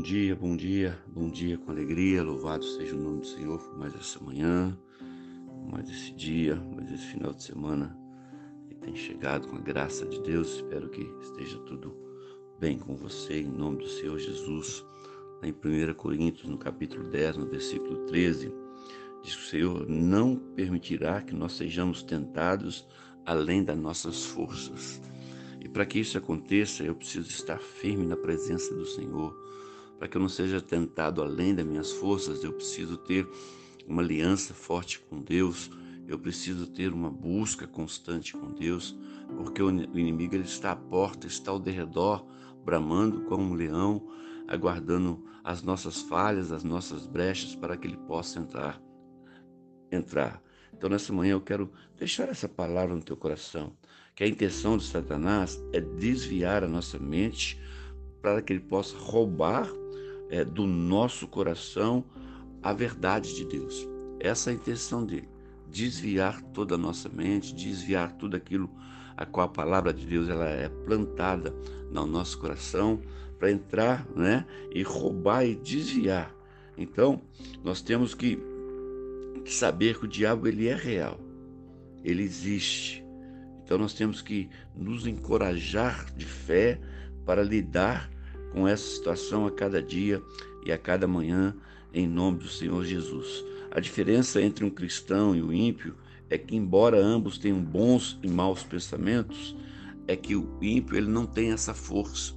Bom dia, bom dia, bom dia com alegria. Louvado seja o nome do Senhor por mais essa manhã, mais esse dia, mais esse final de semana que tem chegado com a graça de Deus. Espero que esteja tudo bem com você, em nome do Senhor Jesus. Lá em 1 Coríntios, no capítulo 10, no versículo 13, diz que o Senhor não permitirá que nós sejamos tentados além das nossas forças. E para que isso aconteça, eu preciso estar firme na presença do Senhor para que eu não seja tentado além das minhas forças, eu preciso ter uma aliança forte com Deus, eu preciso ter uma busca constante com Deus, porque o inimigo ele está à porta, está ao derredor, bramando como um leão, aguardando as nossas falhas, as nossas brechas para que ele possa entrar. Entrar. Então nessa manhã eu quero deixar essa palavra no teu coração, que a intenção de Satanás é desviar a nossa mente para que ele possa roubar é, do nosso coração a verdade de Deus. Essa é a intenção dele. Desviar toda a nossa mente, desviar tudo aquilo a qual a palavra de Deus ela é plantada no nosso coração para entrar né, e roubar e desviar. Então, nós temos que, que saber que o diabo ele é real, ele existe. Então, nós temos que nos encorajar de fé para lidar com essa situação a cada dia e a cada manhã, em nome do Senhor Jesus. A diferença entre um cristão e o ímpio é que, embora ambos tenham bons e maus pensamentos, é que o ímpio ele não tem essa força.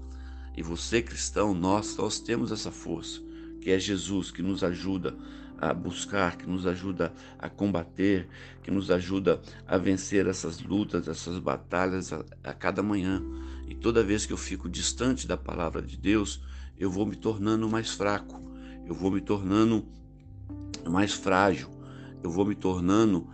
E você, cristão, nós, nós temos essa força, que é Jesus, que nos ajuda a buscar, que nos ajuda a combater, que nos ajuda a vencer essas lutas, essas batalhas a, a cada manhã. E toda vez que eu fico distante da palavra de Deus, eu vou me tornando mais fraco, eu vou me tornando mais frágil, eu vou me tornando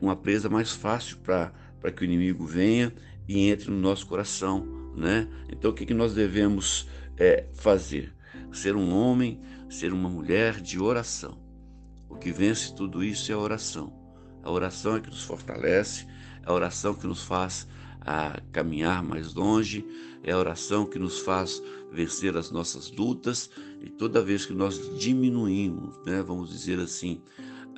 uma presa mais fácil para que o inimigo venha e entre no nosso coração. Né? Então, o que, que nós devemos é, fazer? Ser um homem, ser uma mulher de oração. O que vence tudo isso é a oração. A oração é que nos fortalece, a oração que nos faz a caminhar mais longe, é a oração que nos faz vencer as nossas lutas e toda vez que nós diminuímos, né, vamos dizer assim,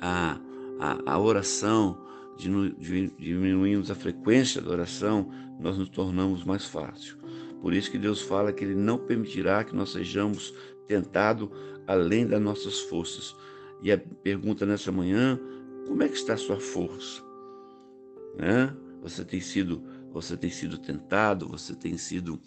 a, a, a oração, diminuímos a frequência da oração, nós nos tornamos mais fácil. Por isso que Deus fala que Ele não permitirá que nós sejamos tentados além das nossas forças. E a pergunta nessa manhã, como é que está a sua força? Né? Você tem sido, você tem sido tentado, você tem sido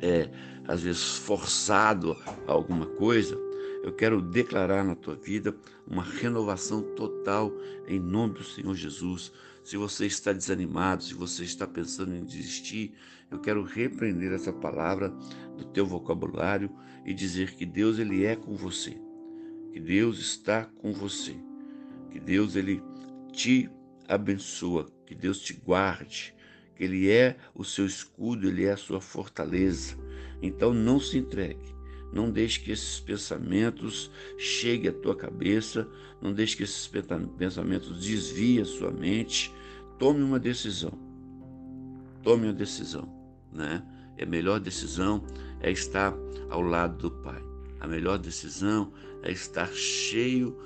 é, às vezes forçado a alguma coisa. Eu quero declarar na tua vida uma renovação total em nome do Senhor Jesus. Se você está desanimado, se você está pensando em desistir, eu quero repreender essa palavra do teu vocabulário e dizer que Deus ele é com você que Deus está com você, que Deus ele te abençoa, que Deus te guarde, que Ele é o seu escudo, Ele é a sua fortaleza. Então não se entregue, não deixe que esses pensamentos cheguem à tua cabeça, não deixe que esses pensamentos desviem a sua mente. Tome uma decisão. Tome uma decisão, né? A melhor decisão é estar ao lado do Pai. A melhor decisão é estar cheio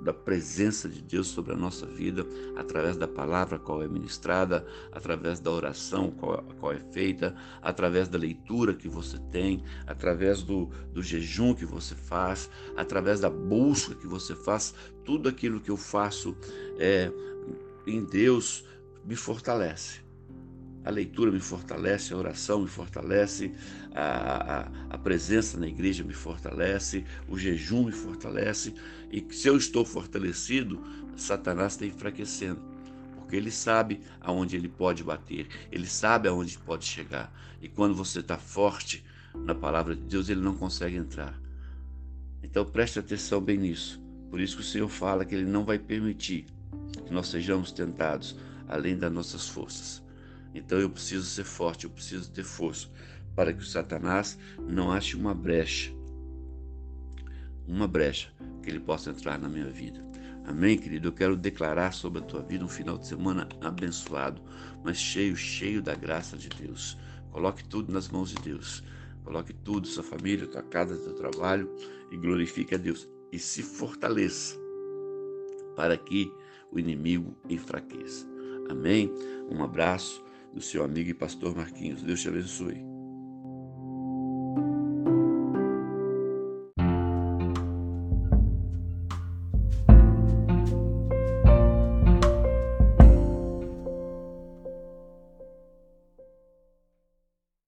da presença de Deus sobre a nossa vida, através da palavra qual é ministrada, através da oração qual, qual é feita, através da leitura que você tem, através do, do jejum que você faz, através da busca que você faz, tudo aquilo que eu faço é, em Deus me fortalece. A leitura me fortalece, a oração me fortalece, a, a, a, presença na igreja me fortalece, o jejum me fortalece. E se eu estou fortalecido, Satanás está enfraquecendo. Porque ele sabe aonde ele pode bater, ele sabe aonde pode chegar. E quando você está forte na palavra de Deus, ele não consegue entrar. Então preste atenção bem nisso. Por isso que o Senhor fala que ele não vai permitir que nós sejamos tentados além das nossas forças. Então eu preciso ser forte, eu preciso ter força para que o Satanás não ache uma brecha, uma brecha que ele possa entrar na minha vida. Amém, querido? Eu quero declarar sobre a tua vida um final de semana abençoado, mas cheio, cheio da graça de Deus. Coloque tudo nas mãos de Deus. Coloque tudo, sua família, tua casa, teu trabalho e glorifique a Deus. E se fortaleça para que o inimigo enfraqueça. Amém? Um abraço do seu amigo e pastor Marquinhos. Deus te abençoe.